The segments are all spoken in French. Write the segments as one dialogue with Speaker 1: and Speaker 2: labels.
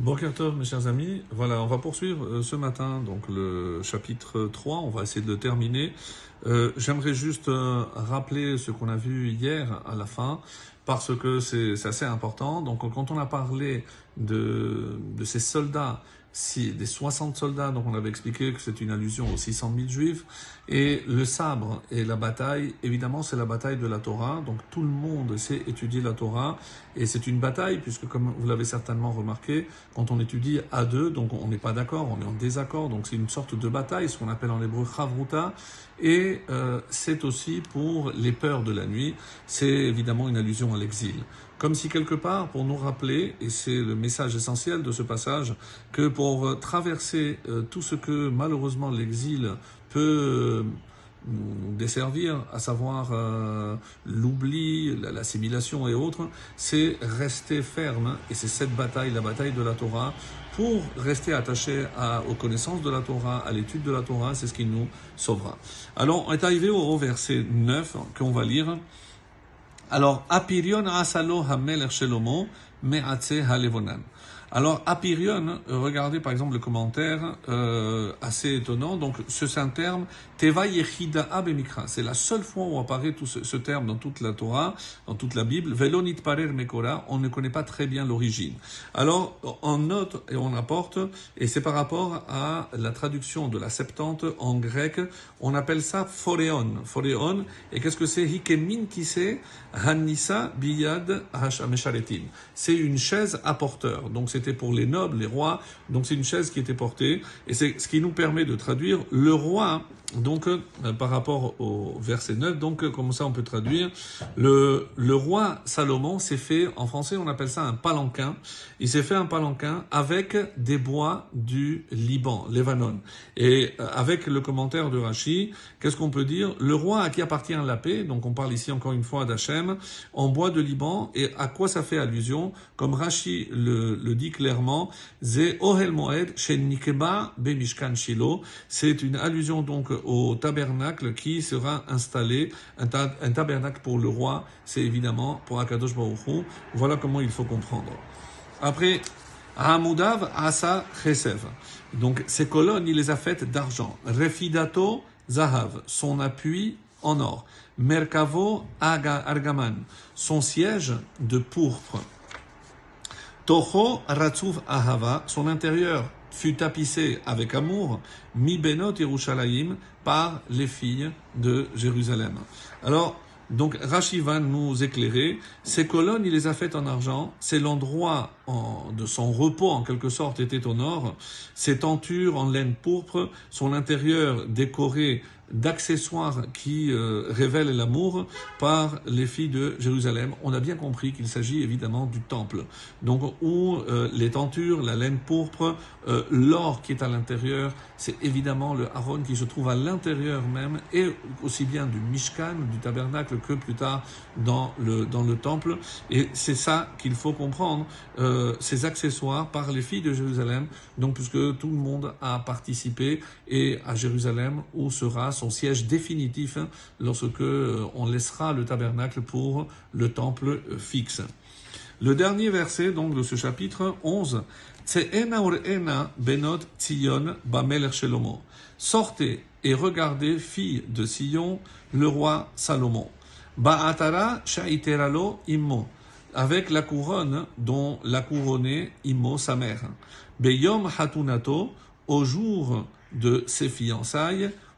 Speaker 1: Bonjour mes chers amis. Voilà, on va poursuivre euh, ce matin donc le chapitre 3. On va essayer de le terminer. Euh, J'aimerais juste euh, rappeler ce qu'on a vu hier à la fin parce que c'est assez important. Donc quand on a parlé de ces soldats si, des 60 soldats, donc on avait expliqué que c'est une allusion aux 600 000 juifs, et le sabre et la bataille, évidemment c'est la bataille de la Torah, donc tout le monde sait étudier la Torah, et c'est une bataille, puisque comme vous l'avez certainement remarqué, quand on étudie à deux, donc on n'est pas d'accord, on est en désaccord, donc c'est une sorte de bataille, ce qu'on appelle en hébreu chavruta, et euh, c'est aussi pour les peurs de la nuit, c'est évidemment une allusion à l'exil. Comme si quelque part, pour nous rappeler, et c'est le message essentiel de ce passage, que pour traverser euh, tout ce que malheureusement l'exil peut euh, desservir, à savoir euh, l'oubli, l'assimilation et autres, c'est rester ferme, et c'est cette bataille, la bataille de la Torah, pour rester attaché à, aux connaissances de la Torah, à l'étude de la Torah, c'est ce qui nous sauvera. Alors, on est arrivé au verset 9 qu'on va lire. Alors, Apirion asalo hamelech shelomo me'atze halevonan. Alors, Apirion, regardez par exemple le commentaire euh, assez étonnant. Donc, c'est un terme, Teva Yechida Abemikra. C'est la seule fois où apparaît tout ce, ce, terme dans toute la Torah, dans toute la Bible. Velonit Parer Mekora, on ne connaît pas très bien l'origine. Alors, on note et on apporte, et c'est par rapport à la traduction de la Septante en grec, on appelle ça Phoreon. Phoreon, et qu'est-ce que c'est? Hikemin Kise Hanisa Biyad Hashamesharetim. C'est une chaise à porteur. Donc, c'était pour les nobles, les rois. Donc c'est une chaise qui était portée. Et c'est ce qui nous permet de traduire le roi donc, euh, par rapport au verset 9, donc, euh, comme ça on peut traduire, le, roi Salomon s'est fait, en français on appelle ça un palanquin, il s'est fait un palanquin avec des bois du Liban, Lebanon. Et euh, avec le commentaire de Rachi, qu'est-ce qu'on peut dire? Le roi à qui appartient la paix, donc on parle ici encore une fois d'Hachem, en bois de Liban, et à quoi ça fait allusion? Comme Rachi le, dit clairement, c'est une allusion donc au tabernacle qui sera installé, un, tabernacle pour le roi, c'est évidemment pour Akadosh Baruch Voilà comment il faut comprendre. Après, Hamudav Asa Chesev. Donc ces colonnes, il les a faites d'argent. Refidato Zahav, son appui en or. Merkavo Argaman, son siège de pourpre. Toho Ratsuv Ahava, son intérieur fut tapissé avec amour, mi benot Yerushalayim, par les filles de Jérusalem. Alors, donc Rashi va nous éclairer. Ces colonnes, il les a faites en argent. C'est l'endroit de son repos, en quelque sorte, était au nord. Ces tentures en laine pourpre, son intérieur décoré d'accessoires qui euh, révèlent l'amour par les filles de Jérusalem. On a bien compris qu'il s'agit évidemment du temple. Donc où euh, les tentures, la laine pourpre, euh, l'or qui est à l'intérieur, c'est évidemment le Aaron qui se trouve à l'intérieur même et aussi bien du Mishkan, du tabernacle que plus tard dans le dans le temple. Et c'est ça qu'il faut comprendre, ces accessoires par les filles de Jérusalem. Donc puisque tout le monde a participé et à Jérusalem où sera son siège définitif hein, lorsque euh, on laissera le tabernacle pour le temple euh, fixe. Le dernier verset donc de ce chapitre 11, benot Sortez et regardez, fille de Sion, le roi Salomon. Ba'atara shaiteralo immo. Avec la couronne dont l'a couronné Immo, sa mère. Beyom hatunato, au jour de ses fiançailles,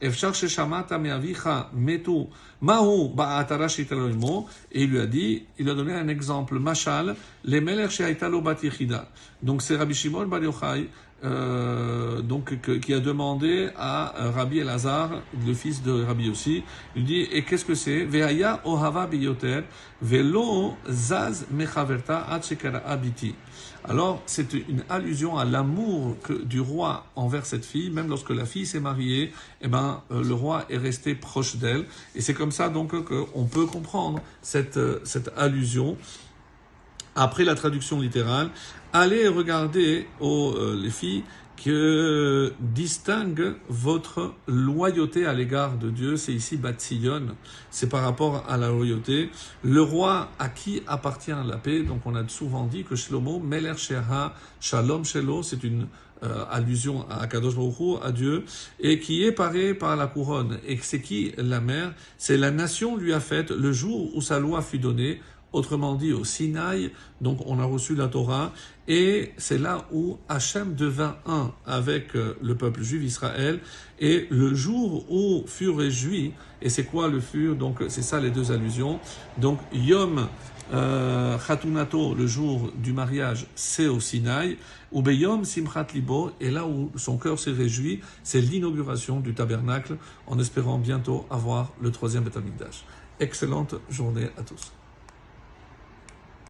Speaker 1: Efshar Sheshamata Meavicha Metu Mahu Baatarashi Taloimo. Et il lui a dit, il a donné un exemple, Machal, les Melech Sheaitalo Batichida. Donc c'est Rabbi Shimon Bar Yochai, euh, donc, qui a demandé à euh, Rabbi Elazar, le fils de Rabbi Yossi, il dit, et qu'est-ce que c'est? Veaya Ohava Biyoter, Velo Zaz Mechaverta Achekara Abiti. Alors, c'est une allusion à l'amour du roi envers cette fille, même lorsque la fille s'est mariée, et ben, euh, le roi est resté proche d'elle. Et c'est comme ça, donc, qu'on peut comprendre cette, euh, cette allusion après la traduction littérale, allez regarder, oh, les filles, que distingue votre loyauté à l'égard de Dieu. C'est ici Batsion, c'est par rapport à la loyauté. Le roi à qui appartient la paix, donc on a souvent dit que Shlomo, Meler Sheha, Shalom Shelo, c'est une euh, allusion à Kadosh Baruch à Dieu, et qui est paré par la couronne. Et c'est qui la mère? C'est la nation lui a faite le jour où sa loi fut donnée autrement dit au Sinaï, donc on a reçu la Torah, et c'est là où Hachem devint un avec euh, le peuple juif Israël, et le jour où fut réjoui, et c'est quoi le fur? Donc c'est ça les deux allusions. Donc Yom euh, Khatunato, le jour du mariage, c'est au Sinaï, ou Beyom Simchat Libo, et là où son cœur s'est réjoui, c'est l'inauguration du tabernacle, en espérant bientôt avoir le troisième Betamikdash. Excellente journée à tous.